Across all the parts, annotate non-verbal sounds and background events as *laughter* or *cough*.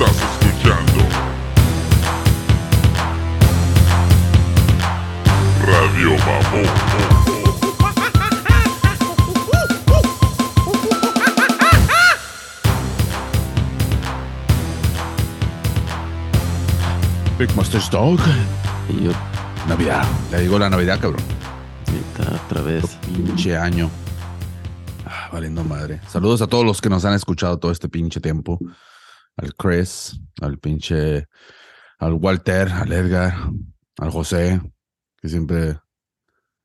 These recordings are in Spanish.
Estás escuchando Radio Mamón. Big Master's Dog. Y yo, Navidad. Ya llegó la Navidad, cabrón. ahorita otra vez. Pinche año. Ah, valiendo madre. Saludos a todos los que nos han escuchado todo este pinche tiempo. Al Chris, al pinche. Al Walter, al Edgar, al José, que siempre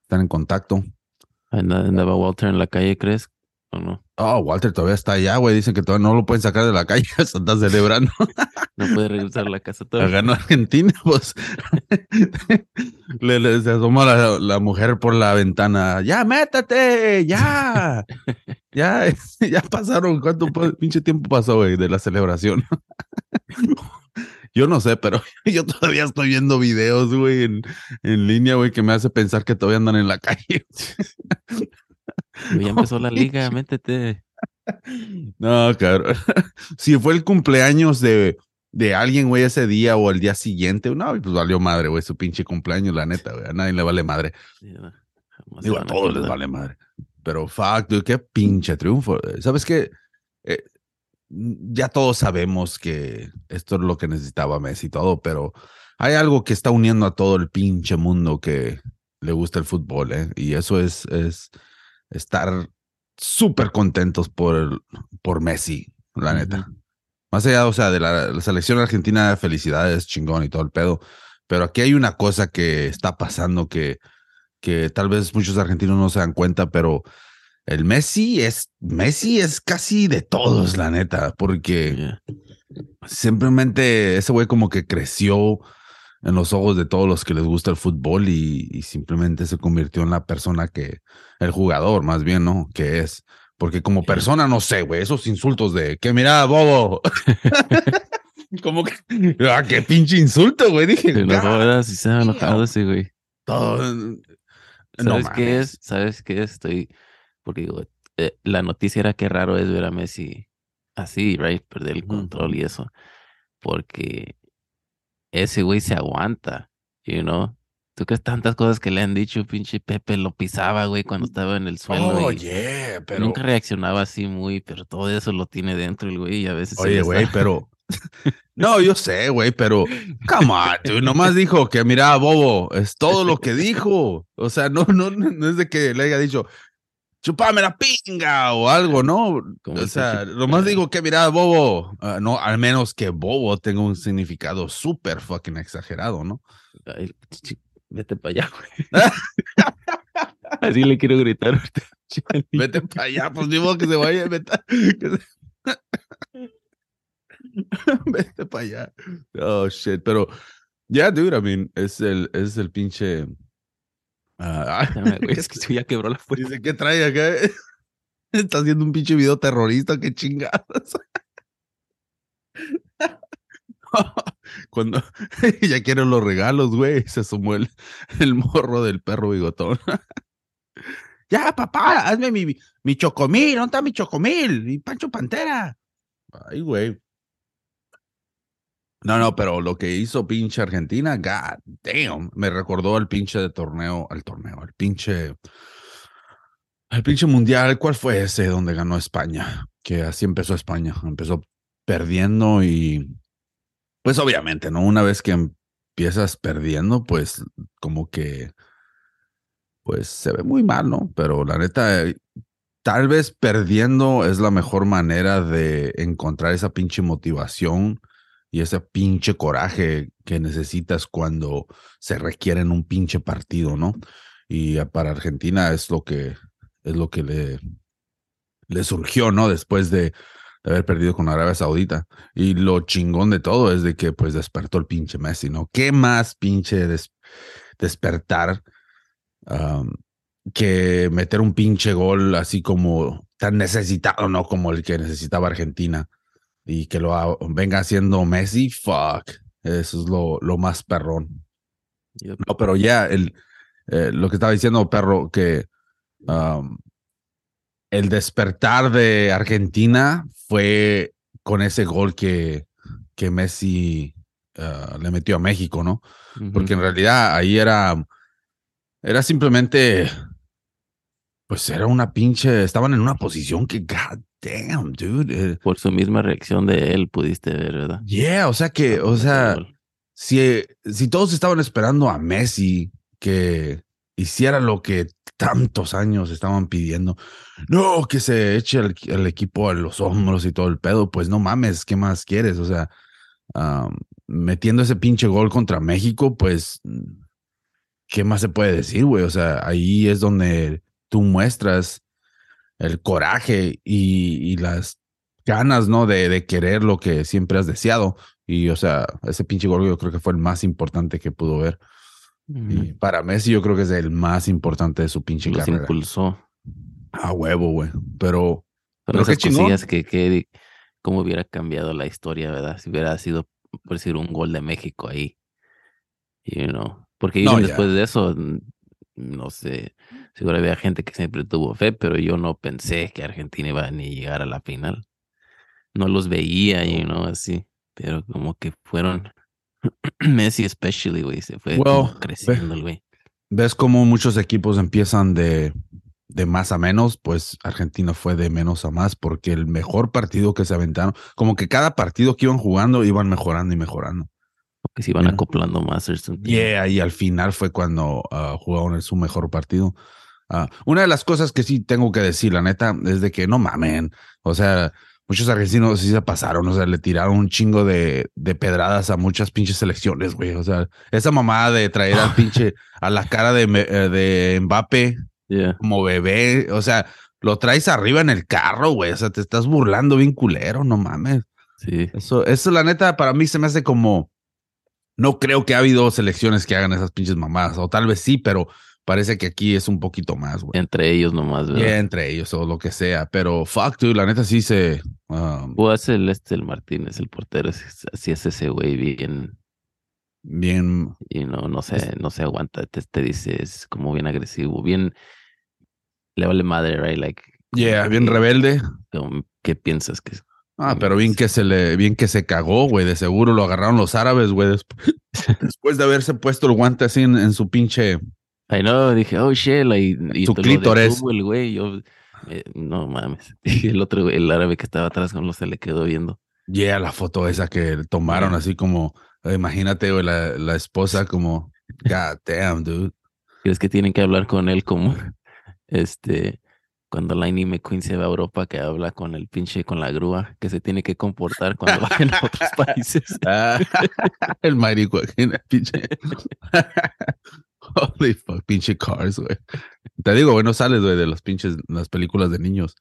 están en contacto. Anda- Andaba Walter en la calle, ¿crees? ¿O no? Oh, Walter todavía está allá, güey. Dicen que todavía no lo pueden sacar de la calle. *laughs* Se está celebrando. *laughs* No puede regresar a la casa todo. Ganó Argentina, *laughs* pues. le, le- se asoma la, la mujer por la ventana. ¡Ya, métete! ¡Ya! ya, ya pasaron. ¿Cuánto pinche tiempo pasó, güey, de la celebración? yo no sé, pero yo todavía estoy viendo videos, güey, en, en línea, güey, que me hace pensar que todavía andan en la calle. Ya empezó la liga, métete. *laughs* No, cabrón. *laughs* Si fue el cumpleaños de, de alguien, güey, ese día o el día siguiente, no, pues valió madre, güey, su pinche cumpleaños, la neta, güey. A nadie le vale madre. Sí, no, jamás Digo, a todos les vale madre. Pero fuck, dude, qué pinche triunfo. ¿Sabes qué? Eh, ya todos sabemos que esto es lo que necesitaba Messi y todo, pero hay algo que está uniendo a todo el pinche mundo que le gusta el fútbol, ¿eh? Y eso es, es estar súper contentos por, por Messi, la neta. Más allá, o sea, de la, la selección argentina, felicidades, chingón y todo el pedo. Pero aquí hay una cosa que está pasando que, que tal vez muchos argentinos no se dan cuenta, pero el Messi es, Messi es casi de todos, la neta, porque simplemente ese güey como que creció en los ojos de todos los que les gusta el fútbol y, y simplemente se convirtió en la persona que, el jugador más bien, ¿no? Que es. Porque como persona, no sé, güey, esos insultos de que mira, bobo. *laughs* como que, ah, qué pinche insulto, güey. Dije, Se enojó, "God ¿verdad? Sí se ha enojado damn". ese güey. todo- No ¿Sabes qué mames. es? ¿Sabes qué es? Estoy... Porque digo, eh, la noticia era que raro es ver a Messi así, right? Perder el control y eso. Porque ese güey se aguanta, you know? ¿Tú crees tantas cosas que le han dicho? Pinche Pepe lo pisaba, güey, cuando estaba en el suelo. y Oye, pero. Nunca reaccionaba así muy, pero todo eso lo tiene dentro el güey y a veces... Oye, güey, pero. *laughs* No, yo sé, güey, pero. Come on, tú nomás dijo que mira, bobo, es todo lo que dijo. O sea, no, no, no es de que le haya dicho, chupame la pinga o algo, ¿no? O sea, nomás eh. digo que mira, bobo. Ah, no, al menos que bobo tenga un significado súper fucking exagerado, ¿no? Ay, Vete para allá, güey. *laughs* Así le quiero gritar. Vete para allá, pues ni modo que se vaya, vete, que se- *laughs* vete para allá. Oh shit, pero yeah, dude, I mean, es el, es el pinche. Ah, güey, *laughs* es que ya quebró la puerta. Dice, ¿qué trae acá? *laughs* Está haciendo un pinche video terrorista, qué chingados. *laughs* Cuando ya quieren los regalos, güey, se asomó el, el morro del perro bigotón. ya, papá, hazme mi, mi chocomil, ¿dónde está mi chocomil? Mi Pancho Pantera. Ay, güey. No, no, pero lo que hizo pinche Argentina, god damn, me recordó al pinche de torneo, al torneo, al pinche, al pinche mundial. ¿Cuál fue ese donde ganó España? Que así empezó España, empezó perdiendo y, pues obviamente, ¿no? Una vez que empiezas perdiendo, pues como que, pues se ve muy mal, ¿no? Pero la neta, tal vez perdiendo es la mejor manera de encontrar esa pinche motivación y ese pinche coraje que necesitas cuando se requiere en un pinche partido, ¿no? Y ah, para Argentina es lo que es lo que le, le surgió, ¿no? Después de, haber perdido con Arabia Saudita. Y lo chingón de todo es de que pues despertó el pinche Messi, ¿no? ¿Qué más pinche des- despertar que meter un pinche gol así como tan necesitado, ¿no? Como el que necesitaba Argentina y que lo ha- venga haciendo Messi, fuck. Eso es lo, lo más perrón. Yo- No, pero ya el, eh, lo que estaba diciendo, perro, que um, el despertar de Argentina fue con ese gol que, que Messi ah, le metió a México, ¿no? Ujú. Porque en realidad ahí era, era simplemente, pues era una pinche, estaban en una posición que, god damn, dude. eh, Por su misma reacción de él pudiste ver, ¿verdad? yeah, o sea que, o Cuando metió el sea, si, si todos estaban esperando a Messi que hiciera lo que tantos años estaban pidiendo, no, que se eche el, el equipo a los hombros y todo el pedo, pues no mames, ¿qué más quieres? O sea, metiendo ese pinche gol contra México, pues, ¿qué más se puede decir, güey? O sea, ahí es donde tú muestras el coraje y, y las ganas, ¿no? De, de querer lo que siempre has deseado. Y, o sea, ese pinche gol yo creo que fue el más importante que pudo ver. Y para Messi yo creo que es el más importante de su pinche Los carrera. impulsó. A huevo, güey. Pero, Pero esas cosillas que, que, cómo hubiera cambiado la historia, ¿verdad? Si hubiera sido, por decir, un gol de México ahí. You know. Porque dicen después de eso, no sé, seguro había gente que siempre tuvo fe, pero yo no pensé que Argentina iba a ni llegar a la final. No los veía, you know, así. Pero como que fueron, *clears throat* Messi especially, güey, se fue Well, creciendo güey. ves cómo muchos equipos empiezan de, de más a menos, pues Argentina fue de menos a más, porque el mejor partido que se aventaron, como que cada partido que iban jugando iban mejorando y mejorando. Porque se iban Yeah. acoplando más. Yeah, y al final fue cuando ah, jugaron su mejor partido. Ah, una de las cosas que sí tengo que decir, la neta, es de que no mamen. O sea, muchos argentinos sí se pasaron, o sea, le tiraron un chingo de, de pedradas a muchas pinches selecciones, güey. O sea, esa mamada de traer al *laughs* pinche a la cara de, eh, de Mbappe Yeah. como bebé, o sea, lo traes arriba en el carro, güey. O sea, te estás burlando bien culero, no mames. Sí. Eso, eso la neta para mí se me hace como no creo que ha habido selecciones que hagan esas pinches mamadas, o tal vez sí, pero parece que aquí es un poquito más, güey. Entre ellos nomás, ¿verdad? Yeah, entre ellos o lo que sea, pero fuck, dude, la neta sí se um, hace el este el Martínez, el portero, así es ese güey bien, bien, y no, no se, no se aguanta, te, te dice, es como bien agresivo, bien, le vale madre, right? Like, yeah, que- bien rebelde. ¿Qué piensas que es? Ah, pero bien que se le, bien que se cagó, güey. De seguro lo agarraron los árabes, güey. Después, *laughs* después de haberse puesto el guante así en, en su pinche. Ay, no, dije, oh, shit, like, y Su detuvo el güey, yo, eh, no mames. *laughs* Y el otro, el árabe que estaba atrás con los se le quedó viendo. Yeah, la foto esa que tomaron así como, eh, imagínate, güey, la, la esposa como, God damn, dude. ¿Crees que tienen que hablar con él como, este, cuando Lightning McQueen se va a Europa, que habla con el pinche, con la grúa, que se tiene que comportar cuando *laughs* vayan a otros países? Ah, *laughs* el Joaquín, el pinche. *laughs* Holy fuck, pinche cars, güey. Te digo, güey, no sales, güey, de las pinches, las películas de niños.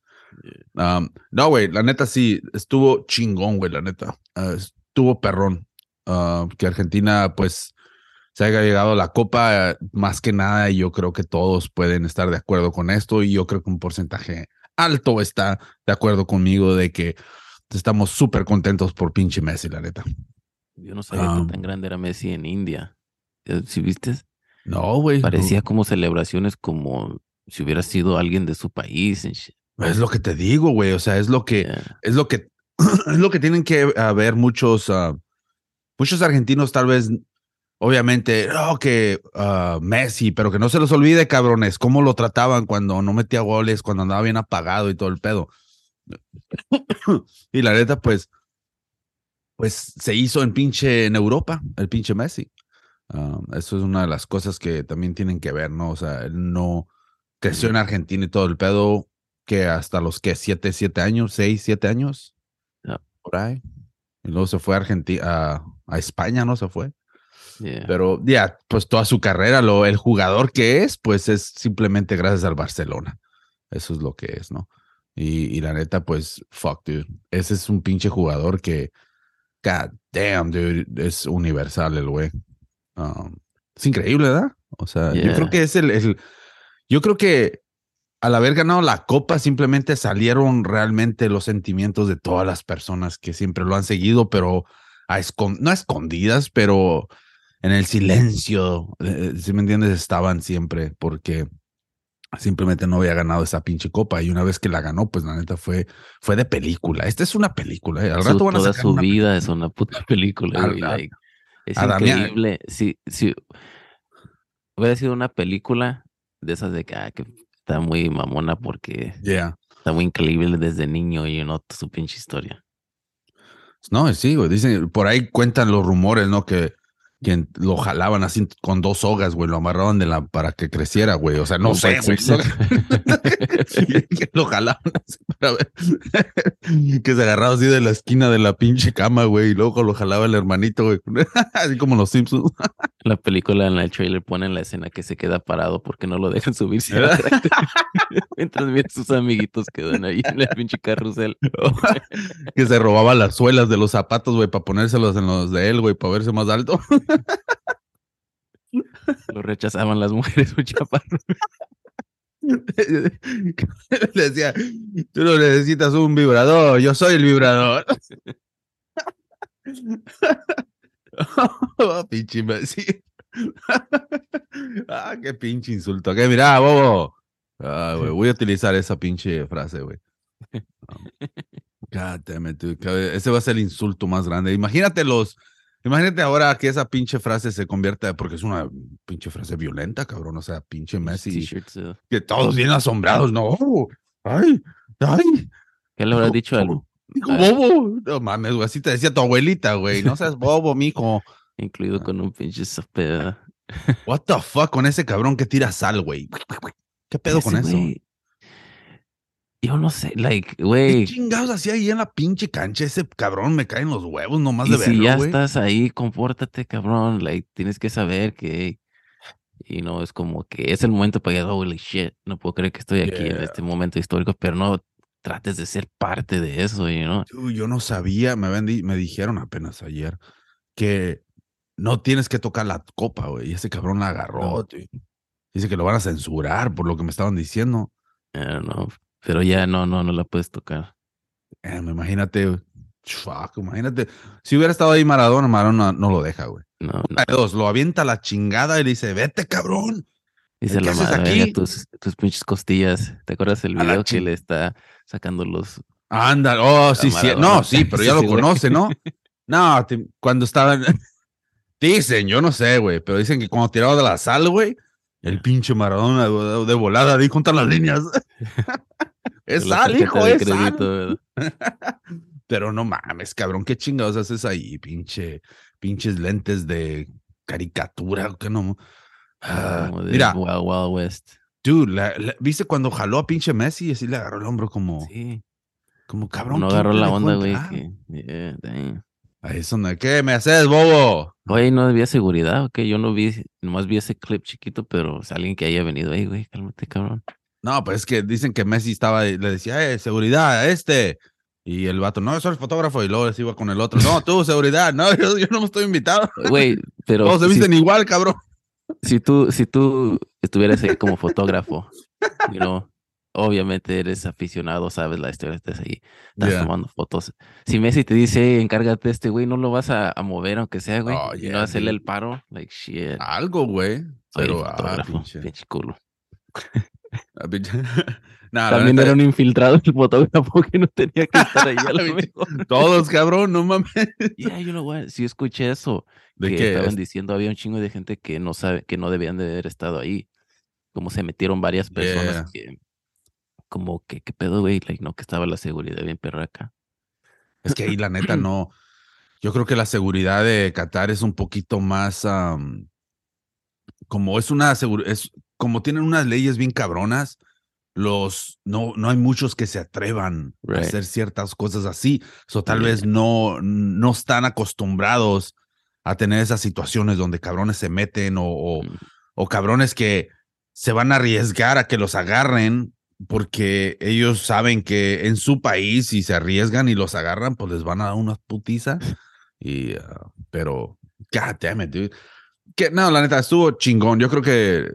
Um, no, güey, la neta sí, estuvo chingón, güey, la neta. Ah, estuvo perrón. Ah, que Argentina, pues, se haya llegado a la copa, más que nada, y yo creo que todos pueden estar de acuerdo con esto, y yo creo que un porcentaje alto está de acuerdo conmigo de que estamos súper contentos por pinche Messi, la neta. Yo no sabía que tan grande era Messi en India. Eh, Si viste, No, güey. no. parecía como celebraciones como si hubiera sido alguien de su país. Es lo que te digo, güey. O sea, es lo que, Yeah. es lo que, *clears throat* es lo que tienen que haber muchos, ah, muchos argentinos, tal vez, obviamente, oh, que ah, Messi, pero que no se los olvide, cabrones, cómo lo trataban cuando no metía goles, cuando andaba bien apagado y todo el pedo. *coughs* y la neta, pues, pues se hizo en pinche en Europa, el pinche Messi. Ah, eso es una de las cosas que también tienen que ver, ¿no? O sea, él no creció en Argentina y todo el pedo, que hasta los que siete, siete años, seis, siete años, Ya. por ahí. Y luego se fue a Argentina, a, a España, ¿no? Se fue. Yeah. Pero ya, pues toda su carrera, lo, el jugador que es, pues es simplemente gracias al Barcelona. Eso es lo que es, ¿no? Y, y la neta, pues, fuck, dude. Ese es un pinche jugador que, god damn, dude, es universal el güey. Um, es increíble, ¿verdad? O sea, yo creo que es el, el- yo creo que al haber ganado la copa simplemente salieron realmente los sentimientos de todas las personas que siempre lo han seguido, pero a escon- no a escondidas, pero en el silencio, eh, si me entiendes, estaban siempre porque simplemente no había ganado esa pinche copa y una vez que la ganó, pues la neta fue, fue de película. Esta es una película. ¿eh? Al Su- rato van a toda sacar su vida es una puta *laughs* película. Es a increíble. Si, si hubiera sido una película de esas de que, ah, que está muy mamona porque Yeah. está muy increíble desde niño y no su pinche historia. No, sí, güey. Dicen, por ahí cuentan los rumores, ¿no? Que, que lo jalaban así con dos sogas, güey. Lo amarraban de la, para que creciera, güey. O sea, no sé, güey. Que *laughs* lo jalaban así para ver. *laughs* que se agarraba así de la esquina de la pinche cama, güey. Y luego lo jalaba el hermanito, güey. *laughs* así como los Simpsons. La película en el trailer ponen la escena que se queda parado porque no lo dejan subirse mientras mira sus amiguitos quedan ahí en el pinche carrusel. que se robaba las suelas de los zapatos, güey, para ponérselos en los de él, güey, para verse más alto. Lo rechazaban las mujeres, *laughs* un chaparro. *laughs* Le decía, tú no necesitas un vibrador, yo soy el vibrador. Oh, *laughs* pinche imbécil. ah, qué pinche insulto. Que mira, bobo. Ah, voy a utilizar esa pinche frase, güey. Que Ese va a ser el insulto más grande. Imagínate los. Imagínate ahora que esa pinche frase se convierta, porque es una pinche frase violenta, cabrón. O sea, pinche Messi. T-shirts, eh. Que todos bien asombrados, no. Ay, ay. ¿Qué le habrá dicho al Dijo bobo. No mames, güey. Así te decía tu abuelita, güey. No seas bobo, mijo. incluido con un pinche sope? What the fuck con ese cabrón que tira sal, güey. ¿Qué pedo con eso? güey, Yo no sé, like, ¿Qué güey. chingados hacía ahí en la pinche cancha? Ese cabrón me caen los huevos nomás Y de si verlo, ya estás ahí, compórtate, cabrón. Like, tienes que saber que, y no, es como que es el momento para que, holy shit, no puedo creer que estoy aquí en este momento histórico, pero no trates de ser parte de eso, you know. Dude, yo no sabía, me, di- me dijeron apenas ayer que no tienes que tocar la copa, güey. Y ese cabrón la agarró. No. Dice que lo van a censurar por lo que me estaban diciendo. I don't know. Pero ya no, no, no la puedes tocar. Eh, imagínate, fuck, imagínate. Si hubiera estado ahí Maradona, Maradona no lo deja, güey. No, no. Dos, lo avienta la chingada y le dice, vete, cabrón. Dice ¿qué la madre, aquí? "Verga, tus, tus pinches costillas. ¿Te acuerdas el video que le está sacando los Anda, oh, sí, sí. No, sí, *laughs* pero ya lo conoce, ¿no? *laughs* No, te- cuando estaban. *laughs* Dicen, yo no sé, güey, pero dicen que cuando tiraba de la sal, güey, el pinche Maradona de, de volada, ahí juntan las líneas. Es sal, hijo, de es crédito. *laughs* Pero no mames, cabrón, ¿qué chingados haces ahí? Pinche, pinches lentes de caricatura, que no. Ah, Como de mira, Wild Wild West. dude, la- la- ¿viste cuando jaló a pinche Messi y así le agarró el hombro como, Sí. como cabrón? no ¿quién agarró la onda, güey. yeah. Ahí es donde, ¿qué me haces, bobo? Oye, no había seguridad, ok. Yo no vi, nomás vi ese clip chiquito, pero es alguien que haya venido ahí, güey. Cálmate, cabrón. No, pues es que dicen que Messi estaba, le decía, eh, seguridad, este. Y el vato, no, soy el fotógrafo. Y luego les iba con el otro, no, tú, seguridad. No, *laughs* yo, yo no me estoy invitado. Güey, pero Todos se si, visten igual, cabrón. si tú, si tú estuvieras ahí como fotógrafo, you know, obviamente eres aficionado, sabes la historia, estás ahí, estás Yeah. tomando fotos. Si Messi te dice, "Hey, encárgate de este güey, no lo vas a, a mover aunque sea, güey. Oh, y yeah, no hacerle el paro, like shit. Algo, güey. Soy Pero, ah, pinche. pinche culo. Ah. *laughs* Nah, También era un infiltrado el fotógrafo que no tenía que estar ahí *laughs* a lo mejor. Todos, cabrón, no mames. Yeah, you know what, sí escuché eso. ¿De que qué? estaban diciendo, había un chingo de gente que no sabe, que no debían de haber estado ahí. Como se metieron varias personas que, como que, ¿qué pedo, güey? Like, no, que estaba la seguridad bien perra acá. Es que ahí la neta *clears throat* no. Yo creo que la seguridad de Qatar es un poquito más como es una es como tienen unas leyes bien cabronas. Los no, no hay muchos que se atrevan a hacer ciertas cosas así. O tal vez no, no están acostumbrados a tener esas situaciones donde cabrones se meten o, o, Mm. o cabrones que se van a arriesgar a que los agarren porque ellos saben que en su país si se arriesgan y los agarran, pues les van a dar unas putizas. *laughs* Y, ah, pero, god damn it, dude. Que, no, la neta, estuvo chingón. Yo creo que,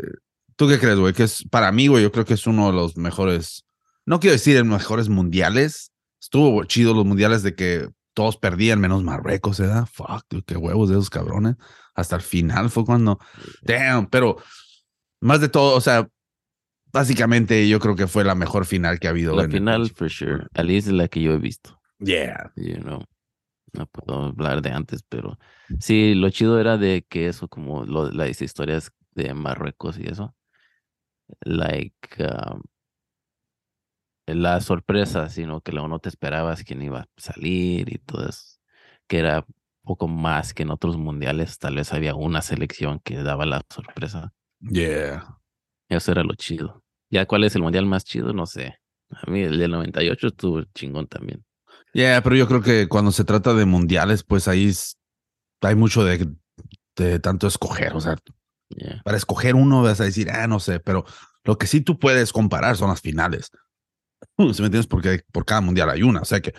¿tú qué crees, güey? Que es, para mí, güey, yo creo que es uno de los mejores, no quiero decir en mejores mundiales. Estuvo chido los mundiales de que todos perdían, menos Marruecos, ¿verdad? Fuck, dude, qué huevos de esos cabrones. Hasta el final fue cuando, damn, pero más de todo, o sea, básicamente yo creo que fue la mejor final que ha habido. La en el final, pinche- for sure. At least es la que yo he visto. Yeah. You know. No puedo hablar de antes, pero sí, lo chido era de que eso, como lo, las historias de Marruecos y eso. Like, um, la sorpresa, sino que luego no te esperabas quién iba a salir y todo eso. Que era poco más que en otros mundiales. Tal vez había una selección que daba la sorpresa. Yeah. Eso era lo chido. Ya cuál es el mundial más chido, no sé. A mí el del 98 estuvo chingón también. Yeah, pero yo creo que cuando se trata de mundiales, pues ahí es- hay mucho de, de tanto escoger. O sea, Yeah. para escoger uno vas a decir, ah, no sé, pero lo que sí tú puedes comparar son las finales. *laughs* ¿Sí me entiendes? Porque por cada mundial hay una. O sea que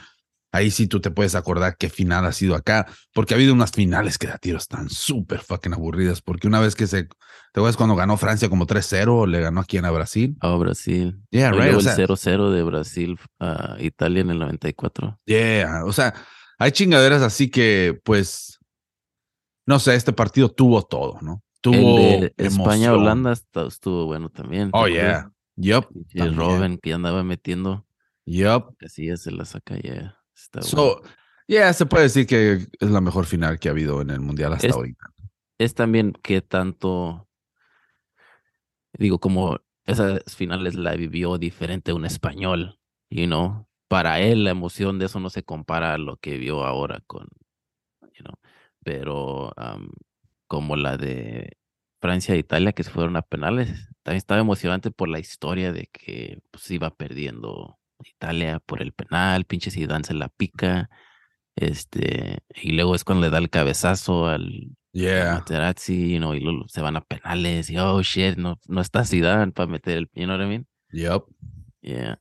ahí sí tú te puedes acordar qué final ha sido acá. Porque ha habido unas finales que da tiros tan súper fucking aburridas. Porque una vez que se. ¿Te acuerdas cuando ganó Francia como 3-0? Le ganó aquí en a Brasil. Oh, Brasil. Yeah, right. O sea, el 0-0 de Brasil a Italia en el 94. Yeah, o sea, hay chingaderas así que, pues, no sé, este partido tuvo todo, ¿no? Tuvo el de. España-Holanda esta- estuvo bueno también. ¿te Oh, yeah. Yup. Y también. Robin que andaba metiendo. Yup. Así ya se la saca ya. Está bueno. So, yeah, se puede decir que es la mejor final que ha habido en el mundial hasta Es- hoy. Es también que tanto. Digo, como esas finales la vivió diferente un español, you know. Para él la emoción de eso no se compara a lo que vio ahora con, you know. Pero am, como la de Francia e Italia que se fueron a penales, también estaba emocionante por la historia de que pues, iba perdiendo Italia por el penal, pinche Zidane se la pica, este, y luego es cuando le da el cabezazo al Yeah. Materazzi, you know, y luego se van a penales y oh shit, no, no está Zidane para meter el, you know what I mean? Yup. Yeah.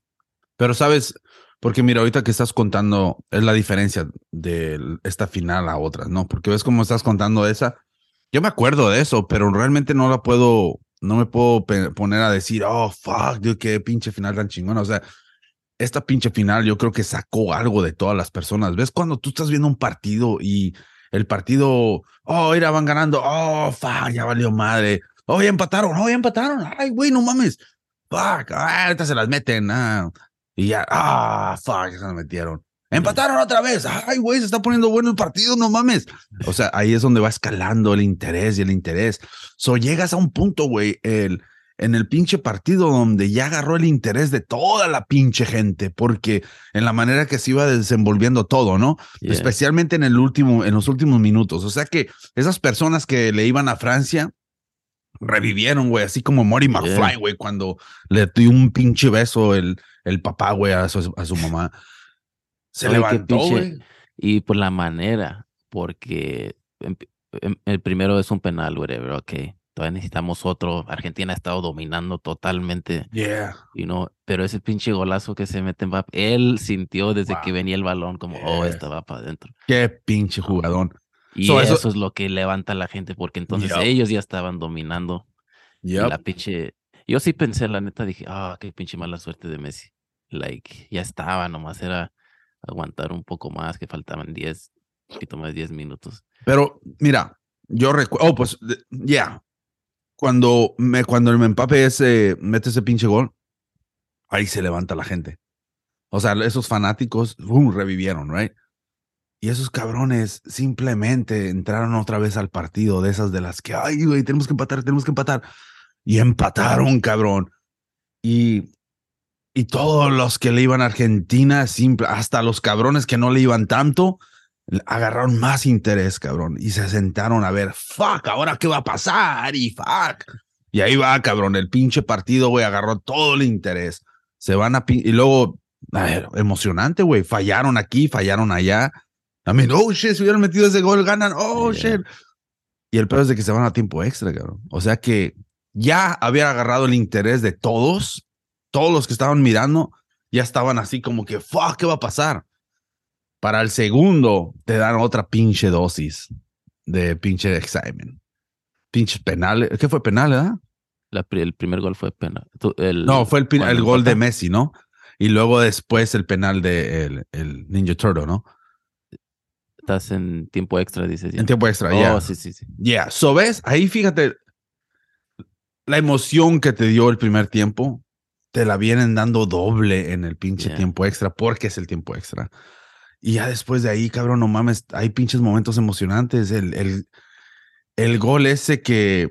Pero sabes, porque mira, ahorita que estás contando es la diferencia de esta final a otras, ¿no? Porque ves cómo estás contando esa. Yo me acuerdo de eso, pero realmente no la puedo, no me puedo poner a decir, oh, fuck, dude, qué pinche final tan chingona. O sea, esta pinche final yo creo que sacó algo de todas las personas. ¿Ves cuando tú estás viendo un partido y el partido, oh, mira, van ganando, oh, fuck, ya valió madre. Oh, ya empataron, oh, ya empataron. Ay, güey, no mames. Fuck, ah, ahorita se las meten. Ah. Y ya, ah, fuck, se las metieron. Empataron otra vez. Ay, güey, se está poniendo bueno el partido, no mames. O sea, ahí es donde va escalando el interés y el interés. So llegas a un punto, güey, el, en el pinche partido donde ya agarró el interés de toda la pinche gente, porque en la manera que se iba desenvolviendo todo, ¿no? yeah. Especialmente en el último, en los últimos minutos. O sea que esas personas que le iban a Francia revivieron, güey, así como Mori Yeah. McFly, güey, cuando le dio un pinche beso el, el papá, güey, a su, a su mamá. Se levantó, güey. Y por la manera, porque em- el primero es un penal, whatever, ok. Todavía necesitamos otro. Argentina ha estado dominando totalmente, Yeah. you know, pero ese pinche golazo que se mete en Mbappé, él sintió desde que venía el balón como, oh, esta va para adentro. Qué pinche jugadón. Y So, eso, eso- es lo que levanta a la gente, porque entonces ellos ya estaban dominando. Yep. la pinche. Yo sí pensé, la neta, dije, ah, qué pinche mala suerte de Messi. Like, ya estaba, nomás era aguantar un poco más, que faltaban 10, un poquito más de 10 minutos. Pero mira, yo recuerdo, oh, pues ya, cuando me cuando el empape ese mete ese pinche gol, ahí se levanta la gente. O sea, esos fanáticos ¡bum! revivieron, right? Y esos cabrones simplemente entraron otra vez al partido de esas de las que, ay, güey, tenemos que empatar, tenemos que empatar. Y empataron, cabrón. Y, y todos los que le iban a Argentina, simple, hasta los cabrones que no le iban tanto, agarraron más interés, cabrón. Y se sentaron a ver, fuck, ahora qué va a pasar y fuck. Y ahí va, cabrón, el pinche partido, güey, agarró todo el interés. Se van a... Y luego, a ver, emocionante, güey. Fallaron aquí, fallaron allá. I mean, oh, shit, si hubieran metido ese gol, ganan. Oh, Yeah. shit. Y el peor es de que se van a tiempo extra, cabrón. O sea que ya había agarrado el interés de todos. Todos los que estaban mirando ya estaban así como que, fuck, ¿qué va a pasar? Para el segundo, te dan otra pinche dosis de pinche excitement. Pinches penales. ¿Qué fue penal, verdad? La pri- el primer gol fue pena. Tú- el- No, fue el, gol de. Messi, ¿no? Y luego después el penal de el, el Ninja Turtle, ¿no? Estás en tiempo extra, dices ya. En tiempo extra, Oh, ya. sí, sí, sí. Yeah. So ves, ahí fíjate. la emoción que te dio el primer tiempo, te la vienen dando doble en el pinche Yeah. tiempo extra, porque es el tiempo extra. Y ya después de ahí, cabrón, no mames, hay pinches momentos emocionantes. El, el, el gol ese que,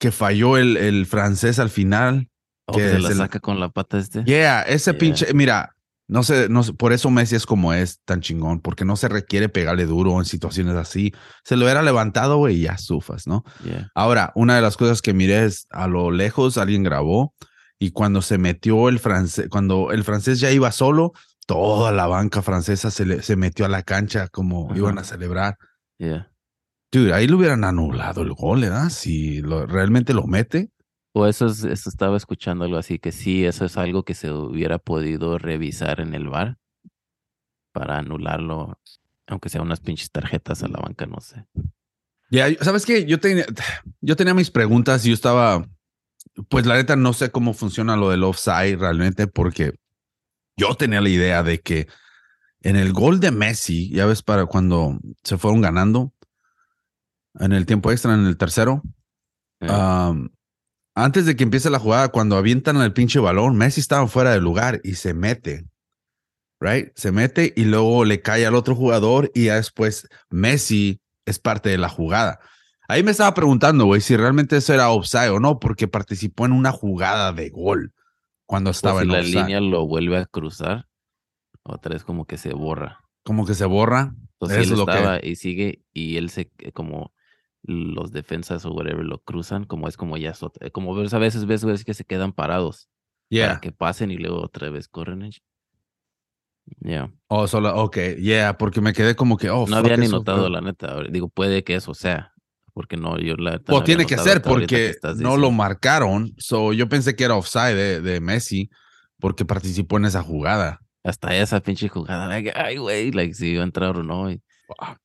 que falló el, el francés al final. O que que se la saca con la pata este. Yeah, ese Yeah. pinche, mira, no sé, no sé, por eso Messi es como es tan chingón, porque no se requiere pegarle duro en situaciones así. Se lo hubiera levantado, güey, y ya sufas, ¿no? Yeah. Ahora, una de las cosas que miré es a lo lejos alguien grabó y cuando se metió el francés, cuando el francés ya iba solo, toda la banca francesa se, le- se metió a la cancha como Ajá. iban a celebrar. Yeah. Dude, ahí le hubieran anulado el gol, ¿verdad? Si lo- realmente lo mete. O eso, es, eso estaba escuchando algo así, que sí, eso es algo que se hubiera podido revisar en el bar para anularlo, aunque sea unas pinches tarjetas a la banca, no sé. Ya, ¿sabes qué? Yo tenía, yo tenía mis preguntas y yo estaba, pues la neta no sé cómo funciona lo del offside realmente porque yo tenía la idea de que en el gol de Messi, ya ves, para cuando se fueron ganando en el tiempo extra, en el tercero, um, antes de que empiece la jugada, cuando avientan el pinche balón, Messi estaba fuera de lugar y se mete. Right? Se mete y luego le cae al otro jugador y ya después Messi es parte de la jugada. Ahí me estaba preguntando, güey, si realmente eso era offside o no, porque participó en una jugada de gol cuando estaba si en la offside. línea lo vuelve a cruzar, otra vez como que se borra. Como que se borra. Entonces Eso él es lo que- estaba y sigue y él se eh, como los defensas o whatever lo cruzan, como es como ya es otra- como ves a veces ves güeyes que se quedan parados Yeah. para que pasen y luego otra vez corren. y- Ya. Oh, solo, ok, yeah, porque me quedé como que, oh, No había ni eso notado la neta. Digo, puede que eso sea. Porque no, yo la Pues tiene que ser que porque no lo marcaron. So, yo pensé que era offside de, de Messi porque participó en esa jugada. Hasta esa pinche jugada. like, Ay, güey, like si iba a entrar o no. y-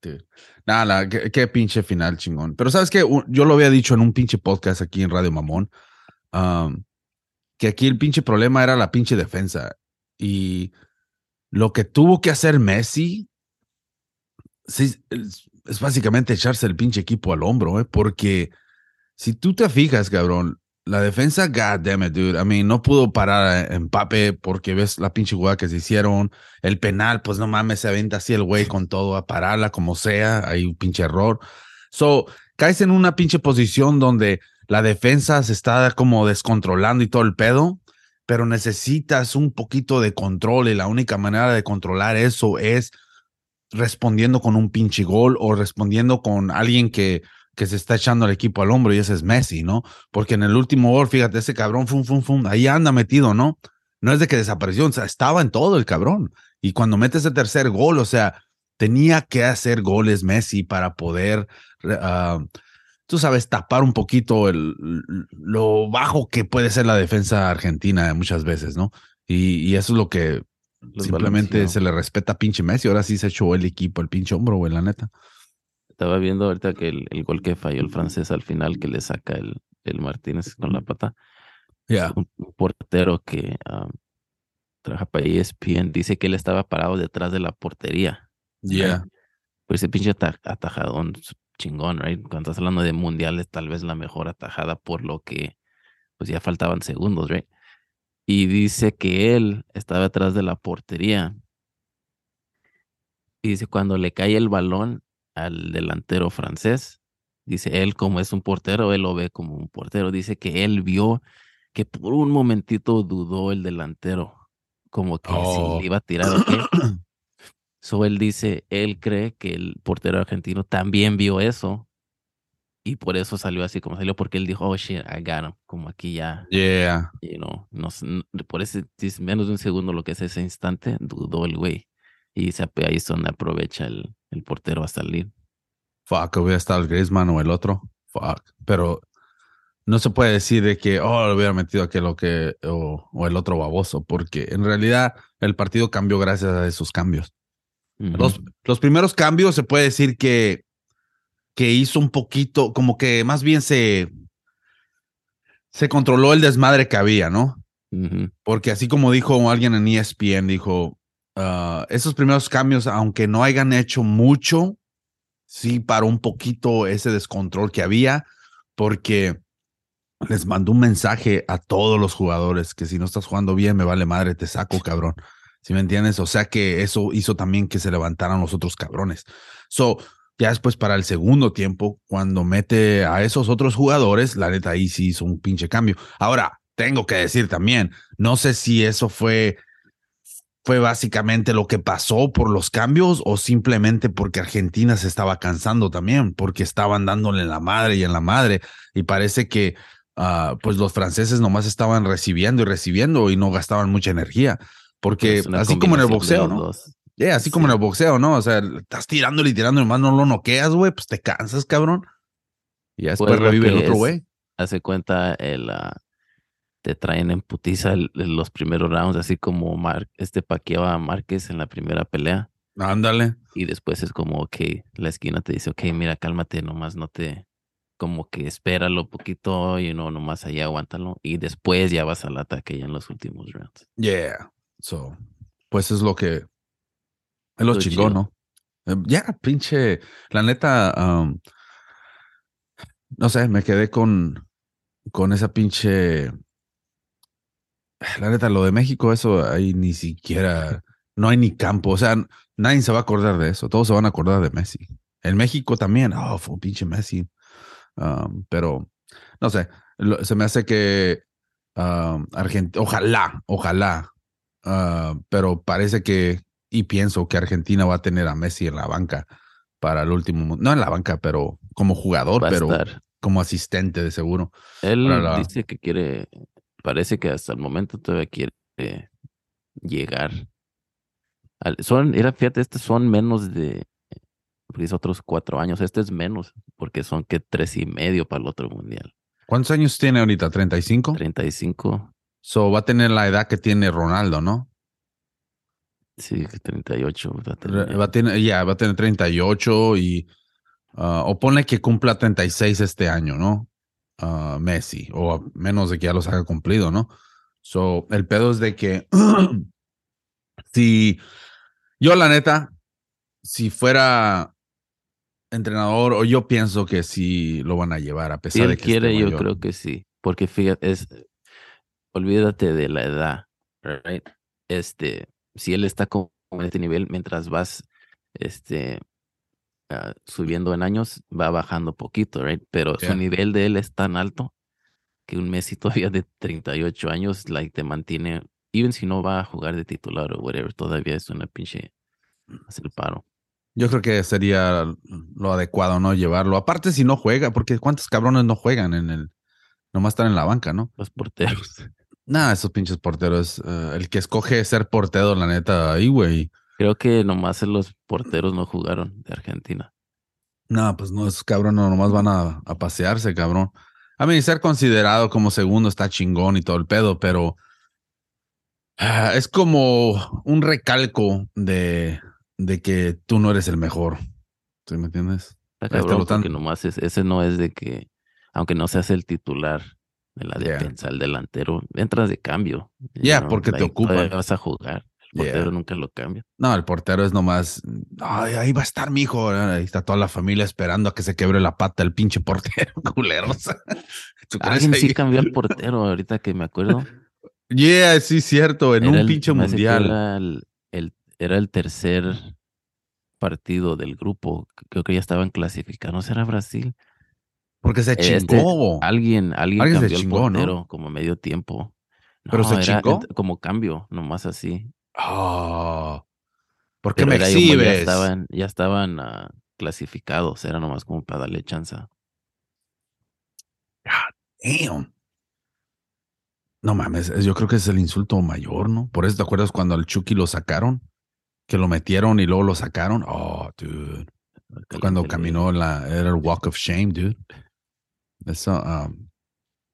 dude. Nada, qué, qué pinche final chingón. Pero sabes que yo lo había dicho en un pinche podcast aquí en Radio Mamón, um, que aquí el pinche problema era la pinche defensa. Y lo que tuvo que hacer Messi sí, es, básicamente echarse el pinche equipo al hombro, ¿eh? porque si tú te fijas, cabrón, la defensa, god damn it, dude. I mean, no pudo parar a Empape porque ves la pinche jugada que se hicieron. El penal, pues no mames, se aventa así el güey con todo a pararla como sea. Hay un pinche error. So, caes en una pinche posición donde la defensa se está como descontrolando y todo el pedo, pero necesitas un poquito de control y la única manera de controlar eso es respondiendo con un pinche gol o respondiendo con alguien que, que se está echando al equipo al hombro y ese es Messi, ¿no? Porque en el último gol, fíjate, ese cabrón, fum, fum, fum, ahí anda metido, ¿no? No es de que desapareció, o sea, estaba en todo el cabrón. Y cuando mete ese tercer gol, o sea, tenía que hacer goles Messi para poder, uh, tú sabes, tapar un poquito el, lo bajo que puede ser la defensa argentina muchas veces, ¿no? Y eso es lo que Los simplemente se le respeta a pinche Messi. Ahora sí se echó el equipo, el pinche hombro, güey, la neta. Estaba viendo ahorita que el, el gol que falló el francés al final, que le saca el, el Martínez con la pata. Ya. Un, un portero que um, trabaja para ESPN dice que él estaba parado detrás de la portería. Ya. Pues ese pinche ata- atajadón chingón, right? Cuando estás hablando de mundiales, tal vez la mejor atajada por lo que pues ya faltaban segundos, right? Y dice que él estaba detrás de la portería. Y dice cuando le cae el balón al delantero francés, dice él como es un portero, él lo ve como un portero. Dice que él vio que por un momentito dudó el delantero, como que Oh. si le iba a tirar o qué. *clears throat* So él dice, él cree que el portero argentino también vio eso y por eso salió así como salió, porque él dijo, oh shit, I got him, como aquí ya, Yeah. you know, por ese menos de un segundo lo que es ese instante, dudó el güey y se ahí es donde aprovecha el, el portero a salir. Fuck, hubiera estado el Griezmann o el otro. Fuck. Pero no se puede decir de que, oh, lo hubiera metido aquel o, que, o, o el otro baboso, porque en realidad el partido cambió gracias a esos cambios. Los, los primeros cambios se puede decir que, que hizo un poquito, como que más bien se, se controló el desmadre que había, ¿no? Porque así como dijo alguien en ESPN, dijo, ah, esos primeros cambios, aunque no hayan hecho mucho, sí paró un poquito ese descontrol que había, porque les mandó un mensaje a todos los jugadores que si no estás jugando bien, me vale madre, te saco, cabrón. ¿Sí me entiendes? O sea que eso hizo también que se levantaran los otros cabrones. So, ya después para el segundo tiempo, cuando mete a esos otros jugadores, la neta ahí sí hizo un pinche cambio. Ahora, tengo que decir también, no sé si eso fue fue básicamente lo que pasó por los cambios o simplemente porque Argentina se estaba cansando también, porque estaban dándole en la madre y en la madre y parece que ah, pues los franceses nomás estaban recibiendo y recibiendo y no gastaban mucha energía, porque Es una así como en el boxeo, ¿no? dos. Yeah, así como en el boxeo, ¿no? O sea, estás tirándole y tirando y nomás no lo noqueas, güey, pues te cansas, cabrón. Y ya después Pues revive el otro güey. Hace cuenta, el, ah, te traen en putiza el- los primeros rounds, así como Mar- este paqueaba a Márquez en la primera pelea. Ándale. Y después es como que la esquina te dice, ok, mira, cálmate, nomás no te, como que espéralo poquito y no, nomás ahí aguántalo. Y después ya vas al ataque ya en los últimos rounds. Yeah. So, pues es lo que es lo Lo chingón. ¿no? Eh, Ya, pinche, la neta, um, no sé, me quedé con, con esa pinche, la neta, lo de México, eso ahí ni siquiera, no hay ni campo, o sea, nadie se va a acordar de eso, todos se van a acordar de Messi. En México también, oh, fue un pinche Messi. Um, pero, no sé, lo- se me hace que um, ojalá, ojalá, ah, pero parece que, y pienso que Argentina va a tener a Messi en la banca para el último, no en la banca, pero como jugador, Va pero estar. como asistente de seguro. Él la- dice que quiere, parece que hasta el momento todavía quiere llegar. al- son, era, fíjate, estos son menos de, porque es otros cuatro años, este es menos, porque son que tres y medio para el otro mundial. ¿Cuántos años tiene ahorita? ¿35? 35, So va a tener la edad que tiene Ronaldo, ¿no? Sí, 38. va a tener. Va a tener, ya, va a tener 38 y, ah, o pone que cumpla 36 este año, ¿no? Ah, Messi, o a menos de que ya los haya cumplido, ¿no? So, el pedo es de que *clears throat* si yo la neta, si fuera entrenador, o yo pienso que sí lo van a llevar, a Si pesar él de que quiere, yo mayor. creo que sí, porque fíjate, es, olvídate de la edad, right? Este, si él está como en este nivel, mientras vas, este, ah, subiendo en años, va bajando poquito, right? Pero Yeah. su nivel de él es tan alto que un Messi *laughs* todavía de 38 años, like, te mantiene, even si no va a jugar de titular o whatever, todavía es una pinche, hace el paro. Yo creo que sería lo adecuado, ¿no? Llevarlo. Aparte, si no juega, porque ¿cuántos cabrones no juegan en el. Nomás están en la banca, ¿no? Los porteros. *laughs* Nada, esos pinches porteros. eh, el que escoge ser portero, la neta, ahí, güey. Creo que nomás los porteros no jugaron de Argentina. No, pues no, esos cabrones nomás van a, a pasearse, cabrón. A mí, ser considerado como segundo está chingón y todo el pedo, pero ah, es como un recalco de, de que tú no eres el mejor. ¿Sí me entiendes? Está cabrón porque nomás es, ese no es de que, aunque no seas el titular de la Yeah. defensa, el delantero, entras de cambio. Yeah, know, porque te like, todavía vas a jugar. El Yeah. portero nunca lo cambia. No, el portero es nomás. Ay, ahí va a estar mi hijo. Ahí está toda la familia esperando a que se quebre la pata el pinche portero, culeros. ¿Tú crees Alguien sí ahí? cambió al portero ahorita que me acuerdo. Yeah, sí, cierto. En Era un el- pinche mundial. Era el, el- era el tercer partido del grupo. Creo que ya estaban clasificados. ¿Era Brasil? Porque se Este, chingó. Alguien, alguien, Alguien se cambió chingó, el ¿no? portero como medio tiempo. ¿Pero se era chingó? como cambio, nomás así. Ah, ¿Por qué Pero me como ya exhibes? estaban, ya estaban ah, clasificados, era nomás como para darle chance. Damn. No mames, es- yo creo que es el insulto mayor, ¿no? Por eso te acuerdas cuando al Chucky lo sacaron, que lo metieron y luego lo sacaron. Oh, dude. Cuando caminó la era el Walk of Shame, dude. Eso, um,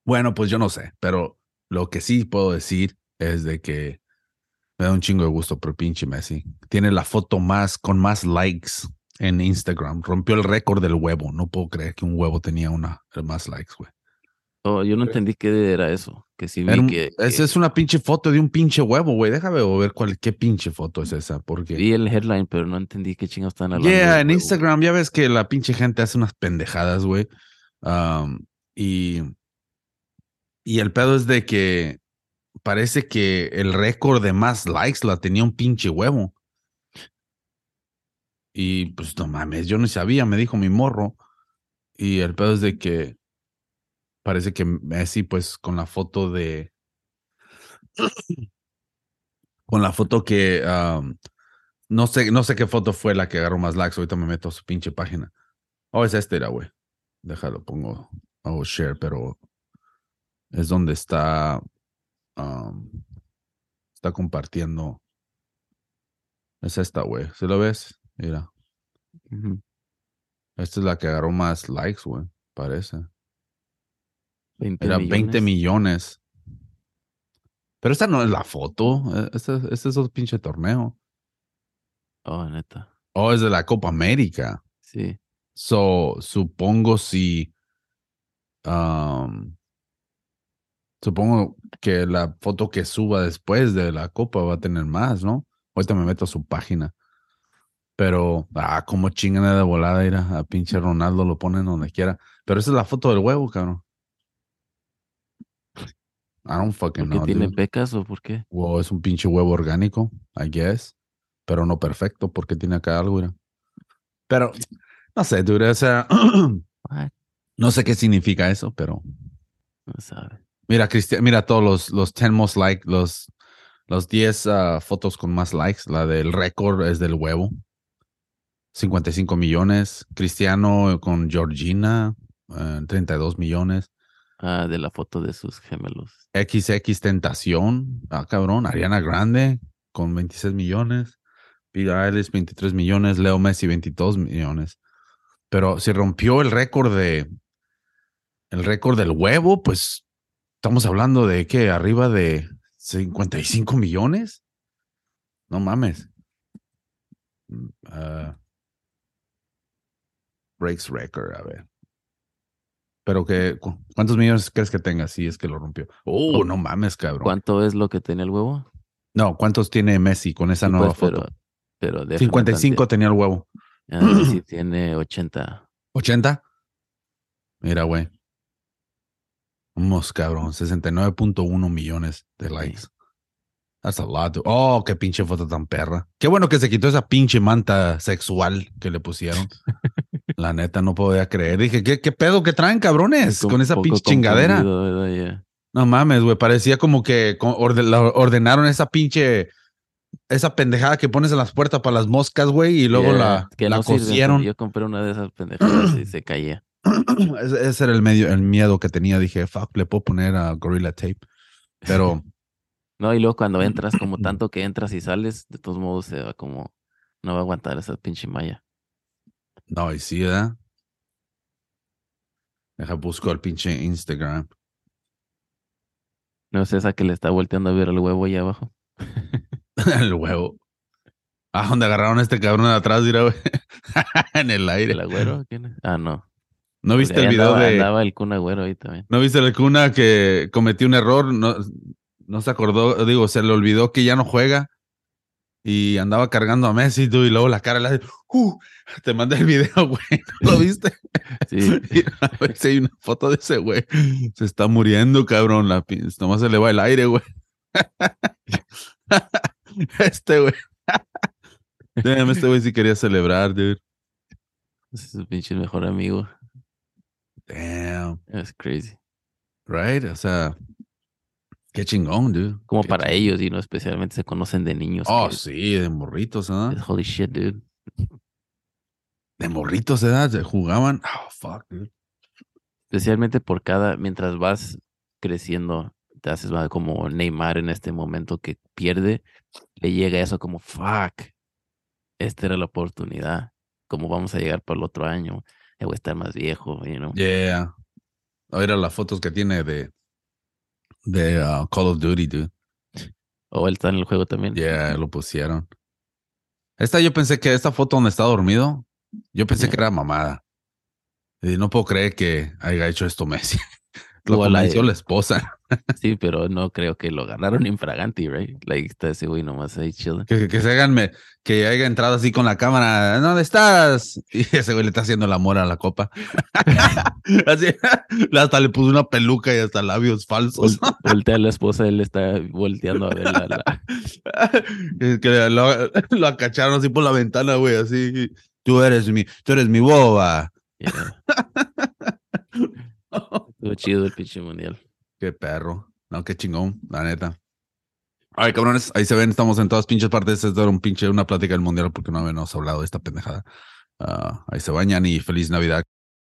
bueno, pues yo no sé, pero lo que sí puedo decir es de que me da un chingo de gusto por pinche Messi. Tiene la foto más con más likes en Instagram. Rompió el récord del huevo. No puedo creer que un huevo tenía una más likes, güey. Oh, yo no entendí qué era eso. Que sí vi Era un- que, Esa que es una pinche foto de un pinche huevo, güey. Déjame ver cuál, qué pinche foto es esa, porque. vi el headline, pero no entendí qué chingados están hablando. Yeah, en huevo. Instagram ya ves que la pinche gente hace unas pendejadas, güey. Y Y el pedo es de que parece que el récord de más likes la tenía un pinche huevo. Y pues no mames, yo no sabía, me dijo mi morro. Y el pedo es de que parece que Messi, pues con la foto de. *coughs* con la foto que. no sé, no sé qué foto fue la que agarró más likes. Ahorita me meto a su pinche página. Oh, es este era, güey. Déjalo, pongo. Hago share, pero es donde está. um, está compartiendo. Es esta, güey. ¿Sí lo ves? Mira. Esta es la que agarró más likes, güey. Parece. 20 Era 20 millones. millones. Pero esta no es la foto. Este, este es otro pinche torneo. Oh, neta. Oh, es de la Copa América. Sí. So, supongo si. um, supongo que la foto que suba después de la Copa va a tener más, ¿no? Ahorita me meto a su página. Pero, ah, como chingan de volada ir a, a pinche Ronaldo, lo ponen donde quiera. Pero esa es la foto del huevo, cabrón. I don't fucking ¿Por qué tiene pecas o por qué? O es un pinche huevo orgánico, I guess. Pero no perfecto, porque tiene acá algo, mira. Pero, no sé, dude, o sea, *clears throat* no sé qué significa eso, pero No sabe. mira, Cristian, mira todos los, los 10 most like, los, los 10 ah, fotos con más likes. La del récord es del huevo. 55 millones. Cristiano con Georgina, eh, 32 millones. Ah, de la foto de sus gemelos. XX Tentación, ah, cabrón, Ariana Grande con 26 millones, Billie Eilish 23 millones, Leo Messi 22 millones. Pero si rompió el récord de el récord del huevo, pues estamos hablando de que arriba de 55 millones. No mames. Mm, ah, breaks record, a ver. Pero que, cu- ¿cuántos millones crees que tenga si es que lo rompió? Oh, Oh, no mames, cabrón. ¿Cuánto es lo que tenía el huevo? No, ¿cuántos tiene Messi con esa Sí, nueva pues, foto? pero, pero definitamente- 55 tenía el huevo. Ah, Messi *clears throat* tiene 80. ¿80? Mira, güey. Vamos, cabrón. 69.1 millones de likes. That's a lot. dude. Oh, qué pinche foto tan perra. Qué bueno que se quitó esa pinche manta sexual que le pusieron. *laughs* La neta, no podía creer. Dije, ¿qué, qué pedo que traen, cabrones? Con esa pinche chingadera. No mames, güey. Parecía como que la- ordenaron esa pinche. Esa pendejada que pones en las puertas para las moscas, güey, y luego Yeah, la, que la no. Yo compré una de esas pendejadas y se caía. *clears throat* ese, ese era el medio, el miedo que tenía. Dije, fuck, le puedo poner a Gorilla Tape. Pero *laughs* No, y luego cuando entras, como *clears throat* tanto que entras y sales, de todos modos se va como. No va a aguantar esa pinche malla. no, y sí, ¿verdad? Deja busco el pinche Instagram. No es esa que le está volteando a ver el huevo ahí abajo. *laughs* *laughs* el huevo. Ah, donde agarraron a este cabrón de atrás, mira, güey. *laughs* en el aire. ¿El agüero? ¿Quién es? Ah, no. ¿No viste Porque el video andaba, de. andaba el Kun Agüero ahí también. ¿No viste el cuna que cometió un error? No, no se acordó, digo, se le olvidó que ya no juega y andaba cargando a Messi tú, y luego la cara le hace, "Uh", te mandé el video, *laughs* güey, ¿no lo viste? Sí. a ver si hay una foto de ese güey. Se está muriendo, cabrón, la nomás se le va el aire, güey. *laughs* este güey. Damn, este güey sí quería celebrar, dude. Ese es su pinche mejor amigo. Damn, Es crazy. right? O sea, qué chingón, dude. Como Qué para chingón. ellos, y no especialmente se conocen de niños. Oh, que sí, de morritos, ¿ah? holy shit, dude. De morritos, ¿edad? Jugaban. Oh, fuck, dude. Especialmente por cada, mientras vas creciendo, te haces más como Neymar en este momento que pierde, le llega eso como, fuck, esta era la oportunidad. ¿Cómo vamos a llegar para el otro año? Ya voy a estar más viejo, you know. Yeah. Ahora las fotos que tiene de, de uh, Call of Duty, dude. O él está en el juego también. Yeah, lo pusieron. Esta yo pensé que esta foto donde está dormido, yo pensé Yeah. que era mamada. Y no puedo creer que haya hecho esto Messi. *laughs* Lo O convenció la esposa. Sí, pero no creo que lo ganaron infraganti, right? Like, está ese güey nomás ahí chilling. Que, que, que se hagan, que haya entrado así con la cámara. ¿Dónde estás? Y *laughs* ese güey le está haciendo el amor a la copa. *laughs* así, *laughs* hasta le puso una peluca y hasta labios falsos. Vol- Voltea a la esposa, él está volteando a ver la, la- Es que lo, lo acacharon así por la ventana, güey, así. Tú eres mi, tú eres mi boba. yeah. Estuvo chido el pinche mundial. Qué perro. No, qué chingón, la neta. Ay, cabrones, ahí se ven, estamos en todas pinches partes. Esto era un pinche, una plática del mundial porque no habíamos hablado de esta pendejada. Ah, ahí se bañan y feliz Navidad.